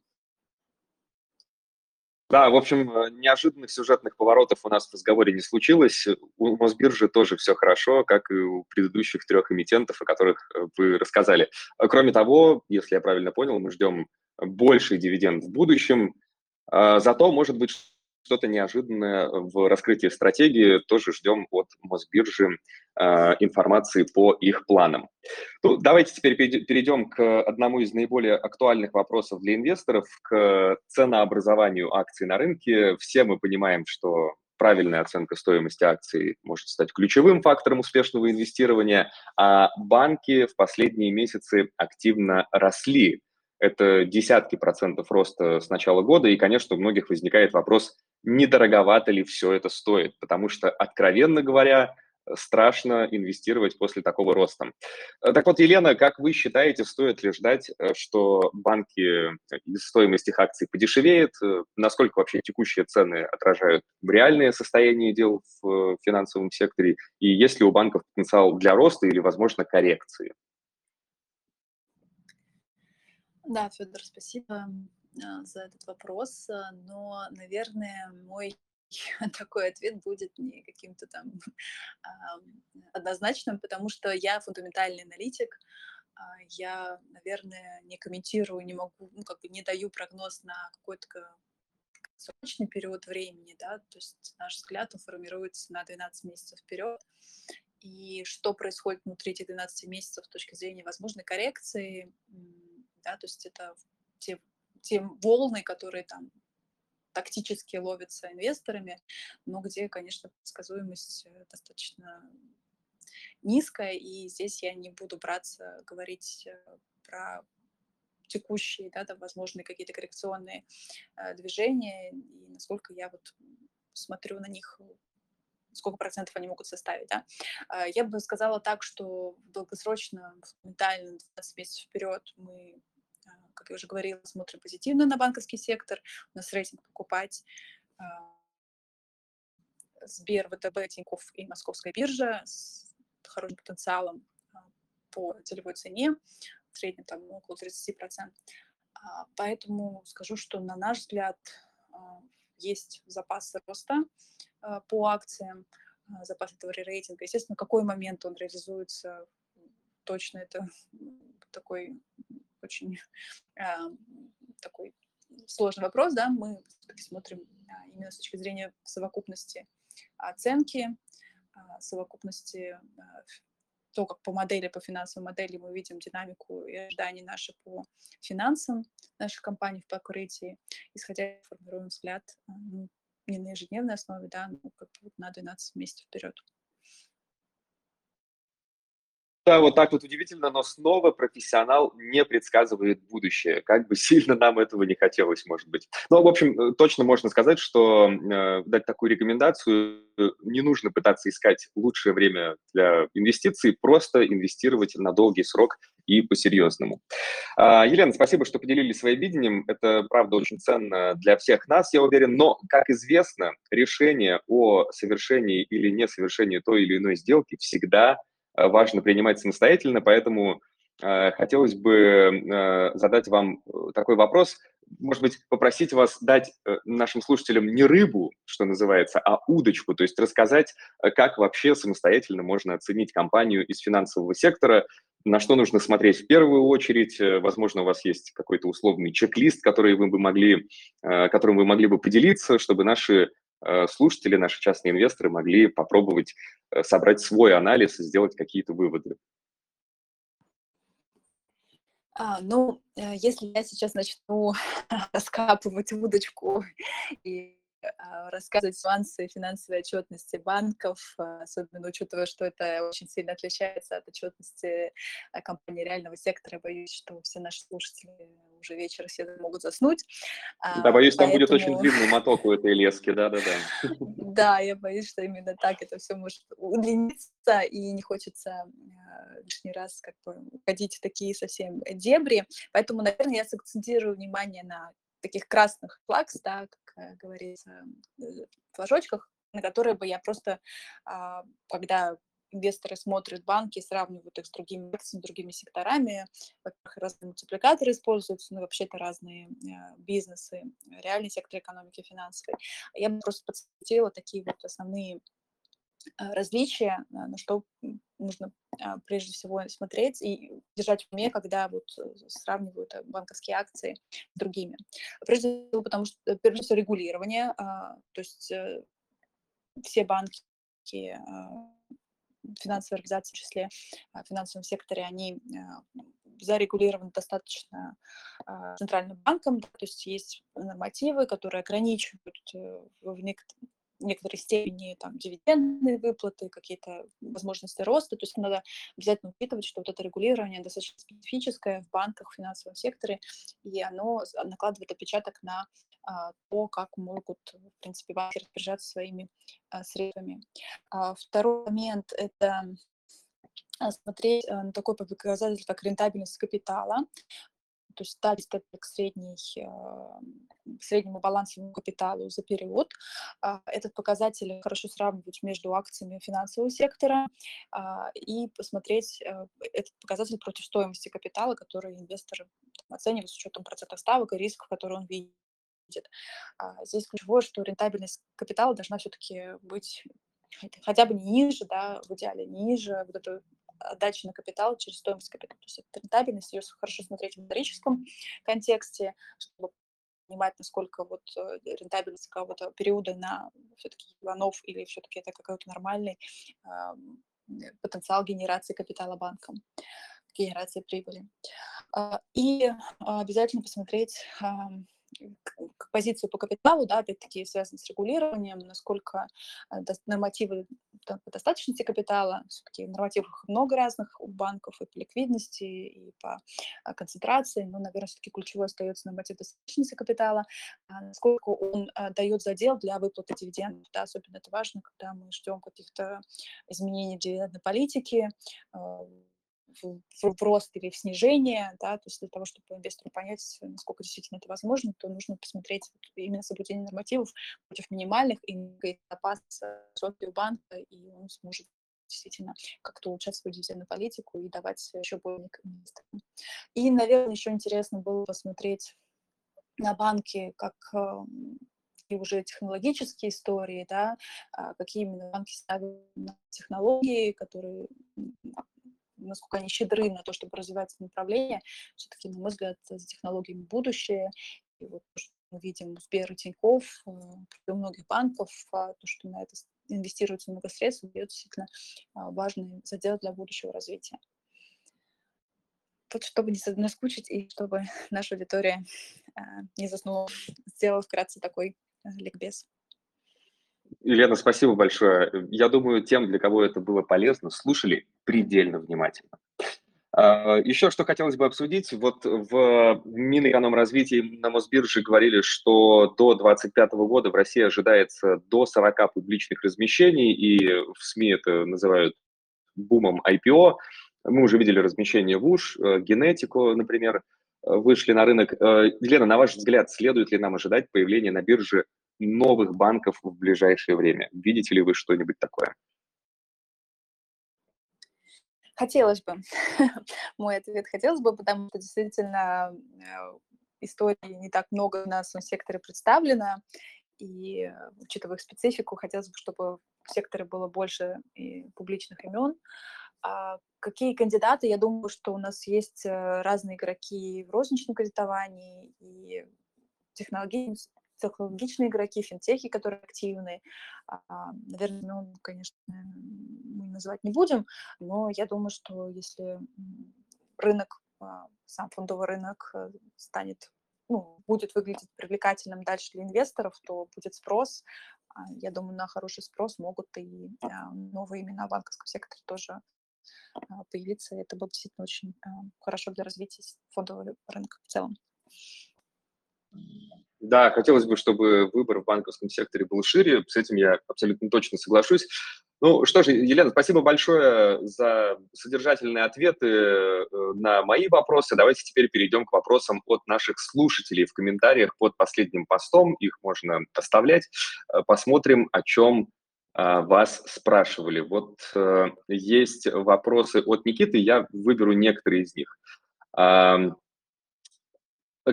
Да, в общем, э, неожиданных сюжетных поворотов у нас в разговоре не случилось. У Мосбиржи тоже все хорошо, как и у предыдущих трех эмитентов, о которых э, вы рассказали. Кроме того, если я правильно понял, мы ждем больший дивиденд в будущем. А, зато, может быть, что-то неожиданное в раскрытии стратегии. Тоже ждем от Мосбиржи э, информации по их планам. Ну, давайте теперь перейдем к одному из наиболее актуальных вопросов для инвесторов, к ценообразованию акций на рынке. Все мы понимаем, что правильная оценка стоимости акций может стать ключевым фактором успешного инвестирования, а банки в последние месяцы активно росли. Это десятки процентов роста с начала года, и, конечно, у многих возникает вопрос, недороговато ли все это стоит, потому что, откровенно говоря, страшно инвестировать после такого роста. Э, так вот, Елена, как вы считаете, стоит ли ждать, э, что банки, э, стоимость их акций подешевеет? Насколько вообще текущие цены отражают реальное состояние дел в финансовом секторе? И есть ли у банков потенциал для роста или, возможно, коррекции? Да, Федор, спасибо за этот вопрос. Но, наверное, мой [LAUGHS] такой ответ будет не каким-то там [LAUGHS] однозначным, потому что я фундаментальный аналитик, а, я, наверное, не комментирую, не могу, ну, как бы не даю прогноз на какой-то срочный период времени, да, то есть наш взгляд он формируется на 12 месяцев вперед, и что происходит внутри этих 12 месяцев с точки зрения возможной коррекции, да, то есть это те, те волны, которые там тактически ловится инвесторами, но где, конечно, предсказуемость э, достаточно низкая, и здесь я не буду браться говорить э, про текущие, да, там, возможные какие-то коррекционные э, движения, и насколько я вот смотрю на них, сколько процентов они могут составить, да. Э, я бы сказала так, что долгосрочно, ментально, 12 месяцев вперед мы как я уже говорила, смотрим позитивно на банковский сектор, у нас рейтинг покупать а, Сбер, ВТБ, Тинькофф и Московская биржа с хорошим потенциалом а, по целевой цене, в среднем там около 30%. А, поэтому скажу, что на наш взгляд есть запас роста по акциям, запас этого рейтинга. Естественно, какой момент он реализуется, точно это такой очень э, [LAUGHS] такой сложный вопрос, да, мы смотрим а, именно с точки зрения совокупности оценки, а, совокупности а, то, как по модели, по финансовой модели мы видим динамику и ожидания наши по финансам наших компаний в покрытии, исходя формируем взгляд ну, не на ежедневной основе, да, но как бы на 12 месяцев вперед. Да, вот так вот удивительно, но снова профессионал не предсказывает будущее. Как бы сильно нам этого не хотелось, может быть. Но, в общем, э, точно можно сказать, что э, дать такую рекомендацию э, не нужно пытаться искать лучшее время для инвестиций, просто инвестировать на долгий срок и по-серьезному. А, Елена, спасибо, что поделились своим видением. Это, правда, очень ценно для всех нас, я уверен. Но, как известно, решение о совершении или несовершении той или иной сделки всегда важно принимать самостоятельно, поэтому э, хотелось бы э, задать вам такой вопрос, может быть, попросить вас дать нашим слушателям не рыбу, что называется, а удочку, то есть рассказать, как вообще самостоятельно можно оценить компанию из финансового сектора, на что нужно смотреть в первую очередь. Возможно, у вас есть какой-то условный чек-лист, который вы бы могли, которым вы могли бы поделиться, чтобы наши Э, слушатели, наши частные инвесторы могли попробовать э, собрать свой анализ и сделать какие-то выводы? А, ну, э, если я сейчас начну [LAUGHS] раскапывать удочку и рассказывать нюансы финансовой отчетности банков, а, особенно учитывая, что это очень сильно отличается от отчетности компании реального сектора. Боюсь, что все наши слушатели уже вечер все могут заснуть. А, да, боюсь, Поэтому... там будет очень длинный моток у этой лески, да-да-да. Да, я боюсь, что именно так это все может удлиниться, и не хочется лишний раз как бы уходить в такие совсем дебри. Поэтому, наверное, я сакцентирую внимание на таких красных флагс, да, как э, говорится, э, флажочках, на которые бы я просто, а, когда инвесторы смотрят банки, сравнивают их с другими акциями, другими секторами. Во-первых, разные мультипликаторы используются, ну, вообще-то разные э, бизнесы, реальный сектор экономики, финансовый. Я бы просто подсветила такие вот основные различия, на что нужно прежде всего смотреть и держать в уме, когда вот сравнивают банковские акции с другими. Прежде всего, потому что, прежде всего, регулирование, то есть все банки финансовые организации, в числе в финансовом секторе, они зарегулированы достаточно центральным банком, то есть есть нормативы, которые ограничивают э, в некоторых некоторой степени там дивидендные выплаты, какие-то возможности роста. То есть надо обязательно учитывать, что вот это регулирование достаточно специфическое в банках, в финансовом секторе, и оно накладывает отпечаток на а, то, как могут, в принципе, банки распоряжаться своими а, средствами. А, второй момент – это смотреть на такой показатель, как рентабельность капитала то есть ставить это к средней, среднему балансовому капиталу за период. А, этот показатель хорошо сравнивать между акциями финансового сектора а, и посмотреть э, этот показатель против стоимости капитала, который инвестор оценивает с учетом процентов ставок и рисков, которые он видит. А, здесь ключевое, что рентабельность капитала должна все-таки быть хотя бы не ниже, да, в идеале не ниже вот этой отдачи на капитал через стоимость капитала. То есть это рентабельность, ее хорошо смотреть в историческом контексте, чтобы понимать, насколько вот э, рентабельность какого-то периода на все-таки планов или все-таки это какой-то нормальный э, потенциал генерации капитала банком, генерации прибыли. Э, и обязательно посмотреть позицию по капиталу, да, опять-таки связано с регулированием, насколько э, нормативы по достаточности капитала, все-таки нормативов много разных у банков и по ликвидности, и по а, концентрации, но, наверное, все-таки ключевой остается норматив достаточности капитала, а насколько он а, дает задел для выплаты дивидендов, да, особенно это важно, когда мы ждем каких-то изменений в дивидендной политике, в, рост или в снижение, да, то есть для того, чтобы инвестору понять, насколько действительно это возможно, то нужно посмотреть именно соблюдение нормативов против минимальных и запас у банка, и он сможет действительно как-то улучшать свою дивидендную политику и давать еще более инвесторам. И, наверное, еще интересно было посмотреть на банки как и уже технологические истории, да, а какие именно банки ставят на технологии, которые насколько они щедры на то, чтобы развивать это направление. Все-таки, на мой взгляд, за технологиями будущее. И вот то, что мы видим у Сбера и Тинькофф, э, у многих банков, а, то, что на это инвестируется много средств, дает действительно а, важный задел для будущего развития. Вот чтобы не наскучить и чтобы [LAUGHS] наша аудитория а, не заснула, [LAUGHS] сделала вкратце такой ликбез. Елена, спасибо большое. Я думаю, тем, для кого это было полезно, слушали предельно внимательно. А, Еще что хотелось бы обсудить. Вот в Минэкономразвитии на Мосбирже говорили, что до 2025 года в России ожидается до 40 публичных размещений, и в СМИ это называют бумом IPO. Мы уже видели размещение в УШ, э, генетику, например, вышли на рынок. Э, Елена, на ваш взгляд, следует ли нам ожидать появления на бирже новых банков в ближайшее время? Видите ли вы что-нибудь такое? Хотелось бы. [LAUGHS] Мой ответ хотелось бы, потому что действительно э, истории не так много у нас в секторе представлено, и э, учитывая их специфику, хотелось бы, чтобы в секторе было больше и публичных имен. А какие кандидаты? Я думаю, что у нас есть э, разные игроки в розничном кредитовании и технологии, технологичные игроки, финтехи, которые активны. А, наверное, ну, конечно, мы называть не будем, но я думаю, что если рынок, а, сам фондовый рынок э, станет, ну, будет выглядеть привлекательным дальше для инвесторов, то будет спрос. А, я думаю, на хороший спрос могут и новые имена в банковском секторе тоже появиться. Это будет действительно очень хорошо для развития фондового рынка в целом. Да, хотелось бы, чтобы выбор в банковском секторе был шире. С этим я абсолютно точно соглашусь. Ну что ж, Елена, спасибо большое за содержательные ответы э, на мои вопросы. Давайте теперь перейдем к вопросам от наших слушателей в комментариях под последним постом. Их можно оставлять. Э, посмотрим, о чем э, вас спрашивали. Вот есть вопросы от Никиты, я выберу некоторые из них.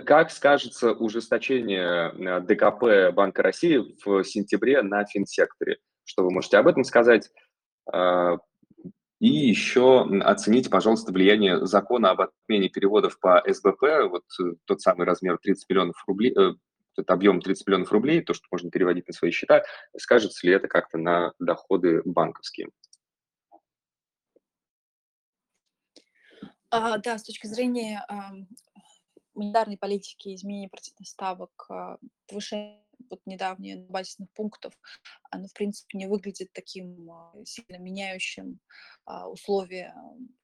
Как скажется ужесточение э, ДКП Банка России в сентябре на финсекторе? Что вы можете об этом сказать? И еще оцените, пожалуйста, влияние закона об отмене переводов по СБП, вот э, тот самый размер 30 миллионов рублей, э, этот объем 30 миллионов рублей, то, что можно переводить на свои счета, скажется ли это как-то на доходы банковские? А, да, с точки зрения а, монетарной политики, изменения процентных ставок, а, повышения вот недавние базисных пунктов, оно, в принципе, не выглядит таким а, сильно меняющим а, условия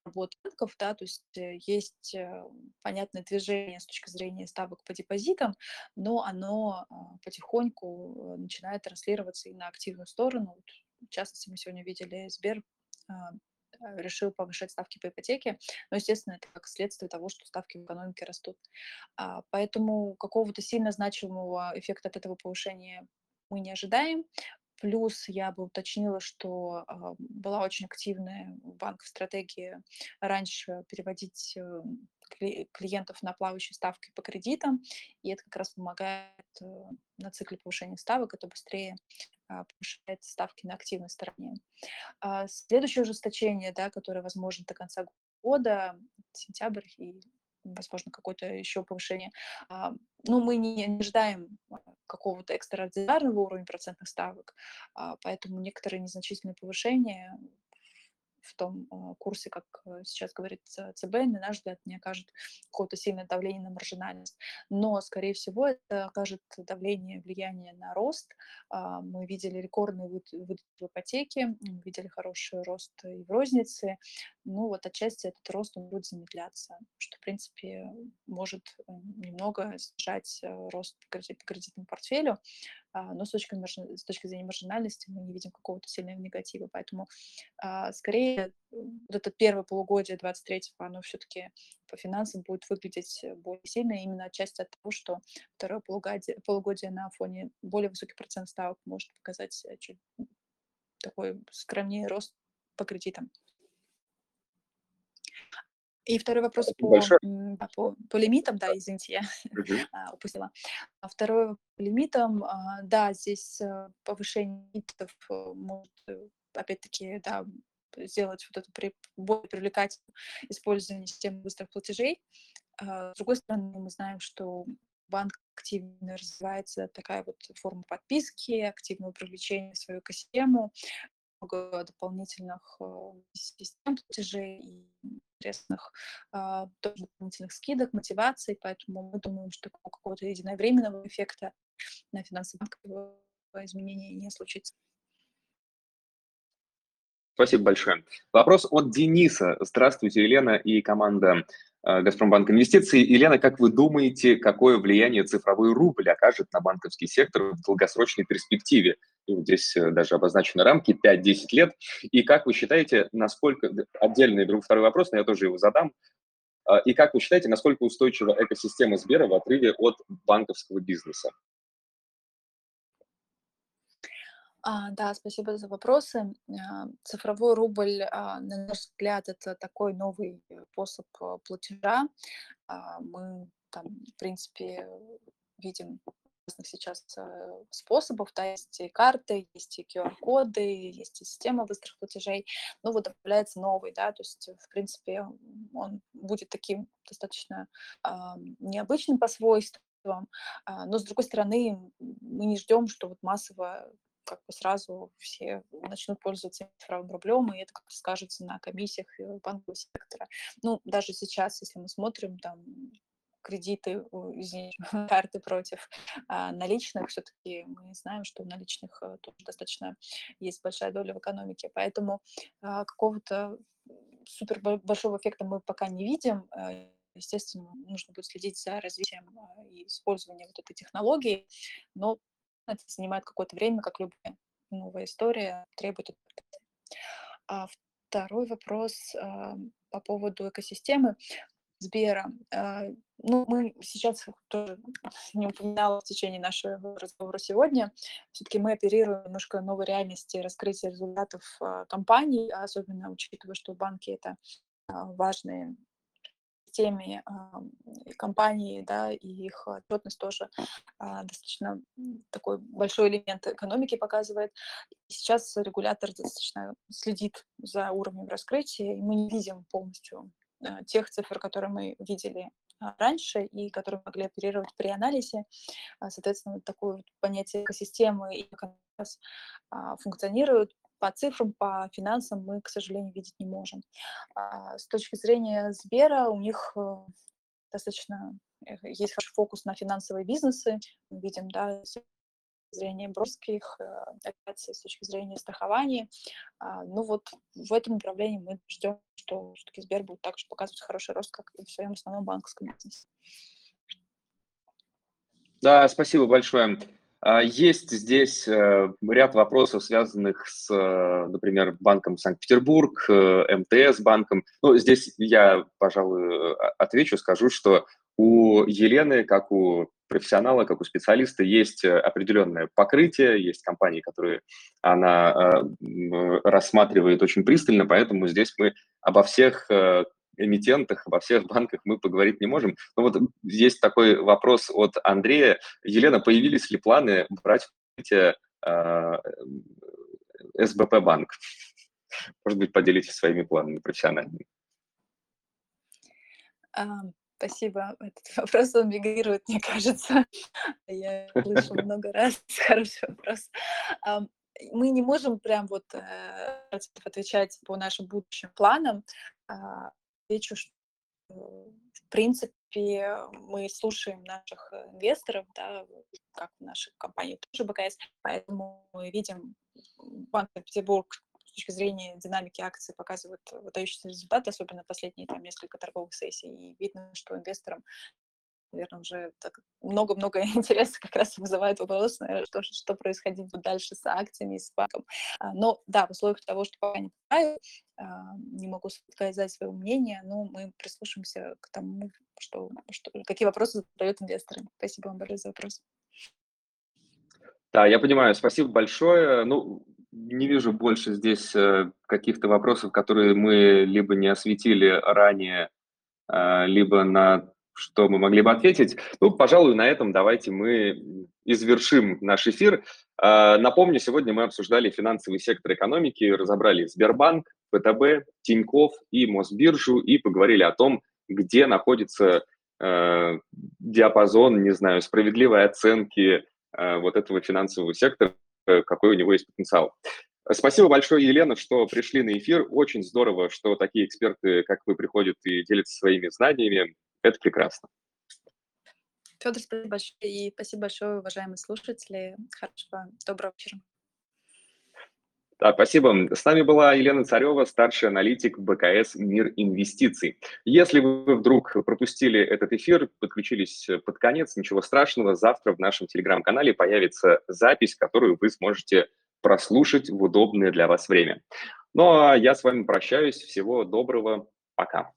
работы банков, да, то есть э, есть э, понятное движение с точки зрения ставок по депозитам, но оно потихоньку э, начинает транслироваться и на активную сторону. В частности, мы сегодня видели Сбер решил повышать ставки по ипотеке, но, естественно, это как следствие того, что ставки в экономике растут. Поэтому какого-то сильно значимого эффекта от этого повышения мы не ожидаем. Плюс я бы уточнила, что э, была очень активная у банков стратегия раньше переводить э, клиентов на плавающие ставки по кредитам, и это как раз помогает э, на цикле повышения ставок, это быстрее э, повышает ставки на активной стороне. А следующее ужесточение, да, которое возможно до конца года, сентябрь и возможно, какое-то еще повышение. А, ну, мы не, ожидаем а, какого-то экстраординарного уровня процентных ставок, а, поэтому некоторые незначительные повышения в том э, курсе, как э, сейчас говорит ЦБ, на наш взгляд, не окажет какого-то сильного давления на маржинальность. Но, скорее всего, это окажет давление, влияние на рост. А, мы видели рекордные выдачи в ипотеке, видели хороший рост и в рознице. Ну, вот отчасти этот рост он будет замедляться, что, в принципе, может э, немного снижать рост по кредитному портфелю. А, но с точки, с точки зрения маржинальности мы не видим какого-то сильного негатива. Поэтому а, скорее вот это первое полугодие 23-го, оно все-таки по финансам будет выглядеть более сильно, именно отчасти от того, что второе полугодие, полугодие на фоне более высоких процентов ставок может показать э, чуть такой скромнее рост по кредитам. И второй вопрос по, по, по лимитам, да, извините, я uh [LAUGHS] упустила. А второй по лимитам, а, да, здесь э, повышение лимитов э, может, э, опять-таки, да, сделать вот это при, более привлекательным использование системы быстрых платежей. С другой стороны, мы знаем, что банк активно развивается такая вот форма подписки, активного привлечения в свою экосистему, много дополнительных э, систем платежей и интересных э, тоже дополнительных скидок, мотиваций, поэтому мы думаем, что какого-то единовременного эффекта на финансово-банковое изменение не случится. Спасибо большое. Вопрос от Дениса. Здравствуйте, Елена и команда Газпромбанк инвестиций. Елена, как вы думаете, какое влияние цифровой рубль окажет на банковский сектор в долгосрочной перспективе? Вот здесь э, даже обозначены рамки 5-10 лет. И как вы считаете, насколько... Отдельный второй вопрос, но я тоже его задам. А, и как вы считаете, насколько устойчива экосистема Сбера в отрыве от банковского бизнеса? А, да, спасибо за вопросы. А, цифровой рубль, а, на наш взгляд, это такой новый способ платежа. Мы там, в принципе, видим разных сейчас э, способов, да, есть и карты, есть и QR-коды, есть и система быстрых платежей, ну вот добавляется новый, да, то есть, в принципе, он будет таким достаточно необычным по свойствам, но, с другой стороны, мы не ждем, что вот массово как бы сразу все начнут пользоваться цифровым рублем, и это как-то скажется на комиссиях банкового сектора. Ну, даже сейчас, если мы смотрим там кредиты, извините, [LAUGHS] карты против а, наличных, все-таки мы знаем, что у наличных а, тоже достаточно есть большая доля в экономике, поэтому а, какого-то супер большого эффекта мы пока не видим. А, естественно, нужно будет следить за развитием а, и использованием вот этой технологии, но это занимает какое-то время, как любая новая история требует А второй вопрос а, по поводу экосистемы Сбера. А, ну, мы сейчас тоже не упоминала в течение нашего разговора сегодня. Все-таки мы оперируем немножко новой реальности раскрытия результатов а, компаний, особенно учитывая, что банки это а, важные экосистеме компании, да, и их отчетность тоже а, достаточно такой большой элемент экономики показывает. Сейчас регулятор достаточно следит за уровнем раскрытия, и мы не видим полностью а, тех цифр, которые мы видели раньше и которые могли оперировать при анализе. Соответственно, такое понятие экосистемы и как раз функционирует по цифрам, по финансам мы, к сожалению, видеть не можем. А, с точки зрения Сбера у них э, достаточно э, есть хороший фокус на финансовые бизнесы. Мы видим, да, с точки зрения брокерских э, операций, с точки зрения страхования. А, ну вот в этом направлении мы ждем, что все-таки Сбер будет также показывать хороший рост, как и в своем основном банковском бизнесе. Да, спасибо большое. А, есть здесь э, ряд вопросов, связанных с, э, например, банком Санкт-Петербург, э, МТС банком. Ну, здесь я, пожалуй, отвечу, скажу, что у Елены, как у профессионала, как у специалиста, есть определенное покрытие, есть компании, которые она рассматривает очень пристально, поэтому здесь мы обо всех эмитентах, во всех банках мы поговорить не можем. Но вот есть такой вопрос от Андрея. Елена, появились ли планы брать а, СБП банк? Может быть, поделитесь своими планами профессиональными. Спасибо. Этот [LAUGHS] вопрос он мигрирует, мне кажется. Я слышу [LAUGHS] много раз. [LAUGHS] Хороший вопрос. Мы не можем прям вот э, отвечать по нашим будущим планам. А, отвечу, что в принципе мы слушаем наших инвесторов, да, как в нашей компании тоже БКС, поэтому мы видим Банк Петербург с точки зрения динамики акций показывает выдающиеся результаты, особенно последние там несколько торговых сессий, и видно, что инвесторам наверное, уже много-много [LAUGHS] интереса как раз вызывает вопрос, наверное, что, что происходить будет дальше с акциями и с банком. А, но да, в условиях того, что пока не понимаю, а, не могу сказать свое мнение, но мы прислушаемся к тому, что, что, какие вопросы задают инвесторы. Спасибо вам большое за вопрос. Да, я понимаю, спасибо большое. Ну, не вижу больше здесь э, каких-то вопросов, которые мы либо не осветили ранее, а, либо на что мы могли бы ответить. Ну, пожалуй, на этом давайте мы извершим наш эфир. А, напомню, сегодня мы обсуждали финансовый сектор экономики, разобрали Сбербанк, ВТБ, Тиньков и Мосбиржу и поговорили о том, где находится э, диапазон, не знаю, справедливой оценки э, вот этого финансового сектора, какой у него есть потенциал. Спасибо большое, Елена, что пришли на эфир. Очень здорово, что такие эксперты, как вы, приходят и делятся своими знаниями. Это прекрасно. Федор, спасибо большое. И спасибо большое, уважаемые слушатели. Хорошего, доброго вечера. Да, спасибо. С нами была Елена Царева, старший аналитик БКС «Мир инвестиций». Если вы вдруг пропустили этот эфир, подключились под конец, ничего страшного. Завтра в нашем телеграм-канале появится запись, которую вы сможете прослушать в удобное для вас время. Ну а я с вами прощаюсь. Всего доброго. Пока.